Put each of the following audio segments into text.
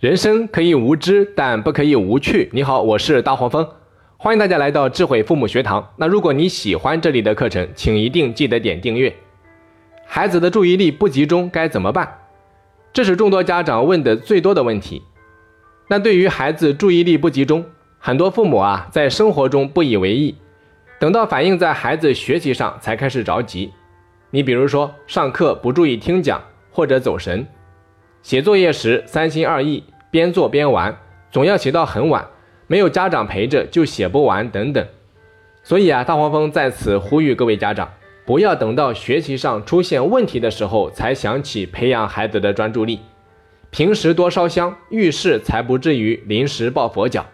人生可以无知，但不可以无趣。你好，我是大黄蜂，欢迎大家来到智慧父母学堂。那如果你喜欢这里的课程，请一定记得点订阅。孩子的注意力不集中该怎么办？这是众多家长问的最多的问题。那对于孩子注意力不集中，很多父母啊在生活中不以为意，等到反映在孩子学习上才开始着急。你比如说上课不注意听讲，或者走神。写作业时三心二意，边做边玩，总要写到很晚，没有家长陪着就写不完等等。所以啊，大黄蜂在此呼吁各位家长，不要等到学习上出现问题的时候才想起培养孩子的专注力，平时多烧香，遇事才不至于临时抱佛脚。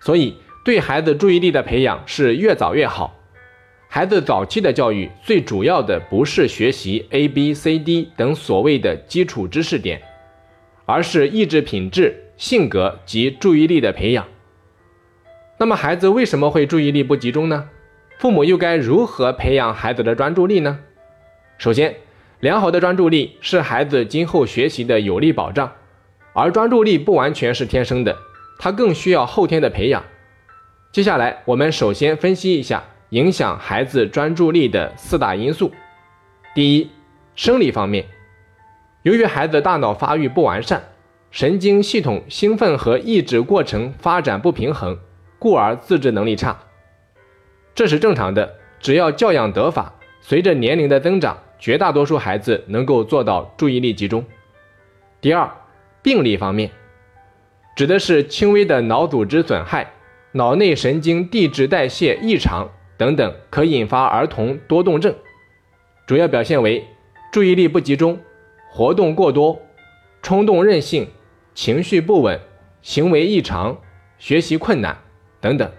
所以，对孩子注意力的培养是越早越好。孩子早期的教育最主要的不是学习 A、B、C、D 等所谓的基础知识点。而是意志品质、性格及注意力的培养。那么，孩子为什么会注意力不集中呢？父母又该如何培养孩子的专注力呢？首先，良好的专注力是孩子今后学习的有力保障。而专注力不完全是天生的，它更需要后天的培养。接下来，我们首先分析一下影响孩子专注力的四大因素。第一，生理方面。由于孩子大脑发育不完善，神经系统兴奋和抑制过程发展不平衡，故而自制能力差，这是正常的。只要教养得法，随着年龄的增长，绝大多数孩子能够做到注意力集中。第二，病理方面，指的是轻微的脑组织损害、脑内神经递质代谢异常等等，可引发儿童多动症，主要表现为注意力不集中。活动过多、冲动任性、情绪不稳、行为异常、学习困难等等。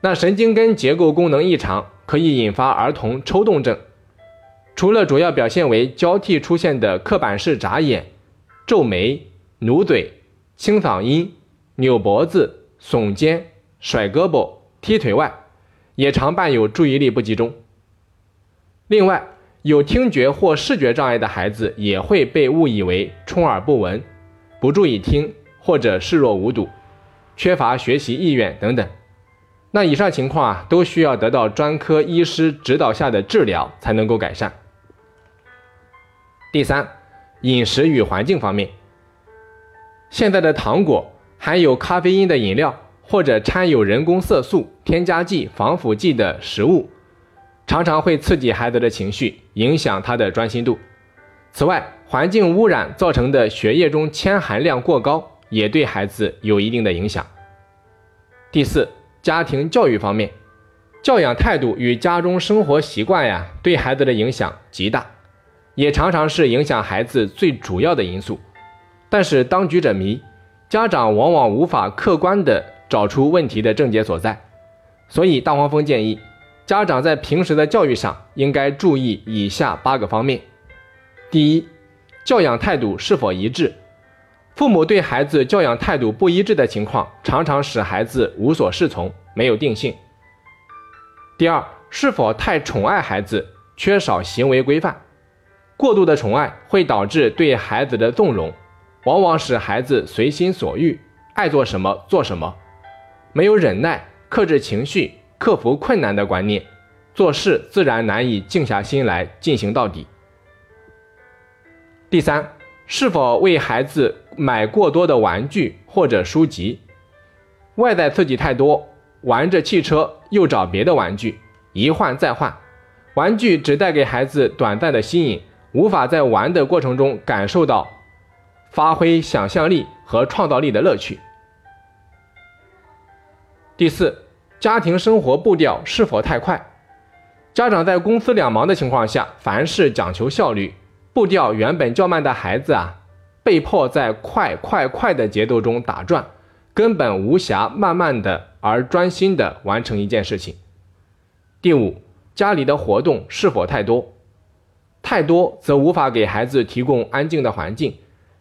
那神经根结构功能异常可以引发儿童抽动症，除了主要表现为交替出现的刻板式眨眼、皱眉、努嘴、清嗓音、扭脖子、耸肩、甩胳膊、踢腿外，也常伴有注意力不集中。另外，有听觉或视觉障碍的孩子也会被误以为充耳不闻、不注意听或者视若无睹、缺乏学习意愿等等。那以上情况啊，都需要得到专科医师指导下的治疗才能够改善。第三，饮食与环境方面，现在的糖果、含有咖啡因的饮料或者掺有人工色素、添加剂、防腐剂的食物。常常会刺激孩子的情绪，影响他的专心度。此外，环境污染造成的血液中铅含量过高，也对孩子有一定的影响。第四，家庭教育方面，教养态度与家中生活习惯呀，对孩子的影响极大，也常常是影响孩子最主要的因素。但是当局者迷，家长往往无法客观地找出问题的症结所在，所以大黄蜂建议。家长在平时的教育上应该注意以下八个方面：第一，教养态度是否一致？父母对孩子教养态度不一致的情况，常常使孩子无所适从，没有定性。第二，是否太宠爱孩子，缺少行为规范？过度的宠爱会导致对孩子的纵容，往往使孩子随心所欲，爱做什么做什么，没有忍耐，克制情绪。克服困难的观念，做事自然难以静下心来进行到底。第三，是否为孩子买过多的玩具或者书籍？外在刺激太多，玩着汽车又找别的玩具，一换再换，玩具只带给孩子短暂的吸引，无法在玩的过程中感受到发挥想象力和创造力的乐趣。第四。家庭生活步调是否太快？家长在公司两忙的情况下，凡事讲求效率，步调原本较慢的孩子啊，被迫在快快快的节奏中打转，根本无暇慢慢的而专心的完成一件事情。第五，家里的活动是否太多？太多则无法给孩子提供安静的环境，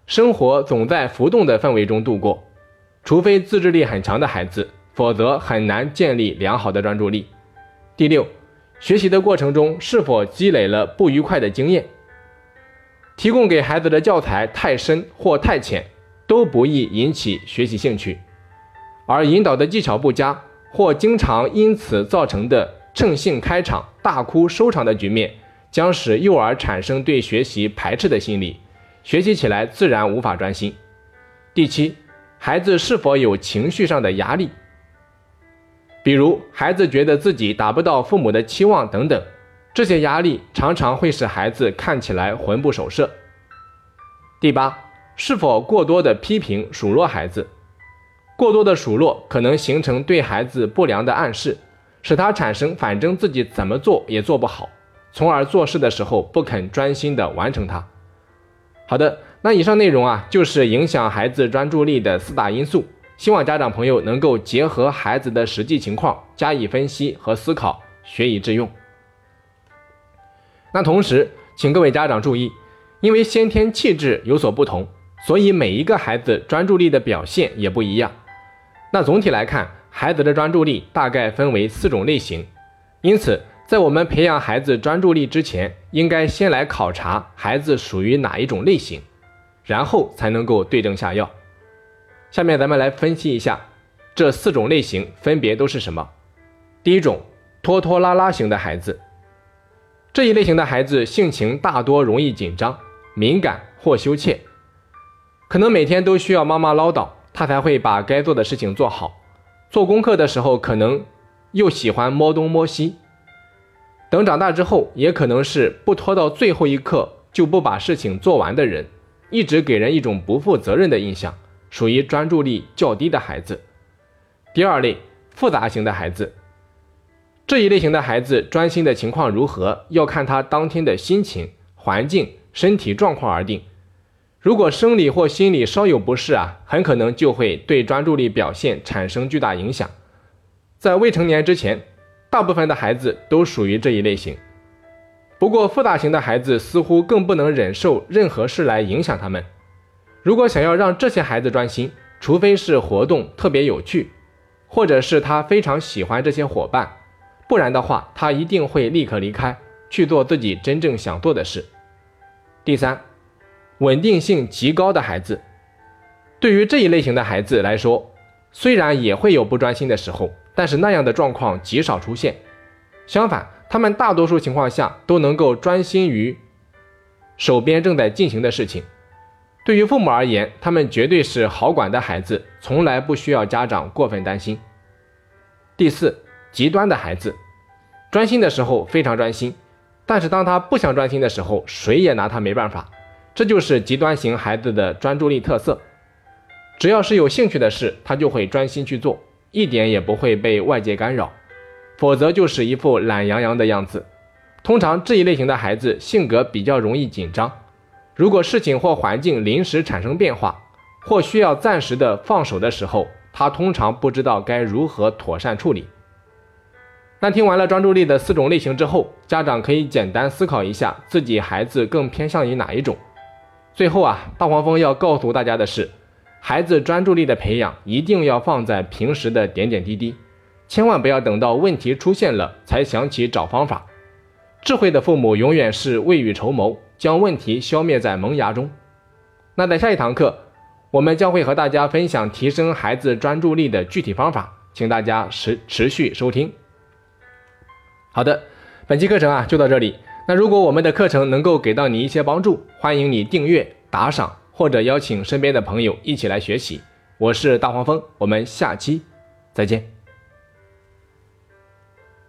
生活总在浮动的氛围中度过，除非自制力很强的孩子。否则很难建立良好的专注力。第六，学习的过程中是否积累了不愉快的经验？提供给孩子的教材太深或太浅，都不易引起学习兴趣，而引导的技巧不佳或经常因此造成的趁兴开场、大哭收场的局面，将使幼儿产生对学习排斥的心理，学习起来自然无法专心。第七，孩子是否有情绪上的压力？比如，孩子觉得自己达不到父母的期望等等，这些压力常常会使孩子看起来魂不守舍。第八，是否过多的批评数落孩子？过多的数落可能形成对孩子不良的暗示，使他产生反正自己怎么做也做不好，从而做事的时候不肯专心的完成它。好的，那以上内容啊，就是影响孩子专注力的四大因素。希望家长朋友能够结合孩子的实际情况加以分析和思考，学以致用。那同时，请各位家长注意，因为先天气质有所不同，所以每一个孩子专注力的表现也不一样。那总体来看，孩子的专注力大概分为四种类型。因此，在我们培养孩子专注力之前，应该先来考察孩子属于哪一种类型，然后才能够对症下药。下面咱们来分析一下这四种类型分别都是什么。第一种，拖拖拉拉型的孩子，这一类型的孩子性情大多容易紧张、敏感或羞怯，可能每天都需要妈妈唠叨，他才会把该做的事情做好。做功课的时候，可能又喜欢摸东摸西。等长大之后，也可能是不拖到最后一刻就不把事情做完的人，一直给人一种不负责任的印象。属于专注力较低的孩子。第二类复杂型的孩子，这一类型的孩子专心的情况如何，要看他当天的心情、环境、身体状况而定。如果生理或心理稍有不适啊，很可能就会对专注力表现产生巨大影响。在未成年之前，大部分的孩子都属于这一类型。不过复杂型的孩子似乎更不能忍受任何事来影响他们。如果想要让这些孩子专心，除非是活动特别有趣，或者是他非常喜欢这些伙伴，不然的话，他一定会立刻离开，去做自己真正想做的事。第三，稳定性极高的孩子，对于这一类型的孩子来说，虽然也会有不专心的时候，但是那样的状况极少出现。相反，他们大多数情况下都能够专心于手边正在进行的事情。对于父母而言，他们绝对是好管的孩子，从来不需要家长过分担心。第四，极端的孩子，专心的时候非常专心，但是当他不想专心的时候，谁也拿他没办法。这就是极端型孩子的专注力特色。只要是有兴趣的事，他就会专心去做，一点也不会被外界干扰，否则就是一副懒洋洋的样子。通常这一类型的孩子性格比较容易紧张。如果事情或环境临时产生变化，或需要暂时的放手的时候，他通常不知道该如何妥善处理。那听完了专注力的四种类型之后，家长可以简单思考一下自己孩子更偏向于哪一种。最后啊，大黄蜂要告诉大家的是，孩子专注力的培养一定要放在平时的点点滴滴，千万不要等到问题出现了才想起找方法。智慧的父母永远是未雨绸缪。将问题消灭在萌芽中。那在下一堂课，我们将会和大家分享提升孩子专注力的具体方法，请大家持持续收听。好的，本期课程啊就到这里。那如果我们的课程能够给到你一些帮助，欢迎你订阅、打赏或者邀请身边的朋友一起来学习。我是大黄蜂，我们下期再见。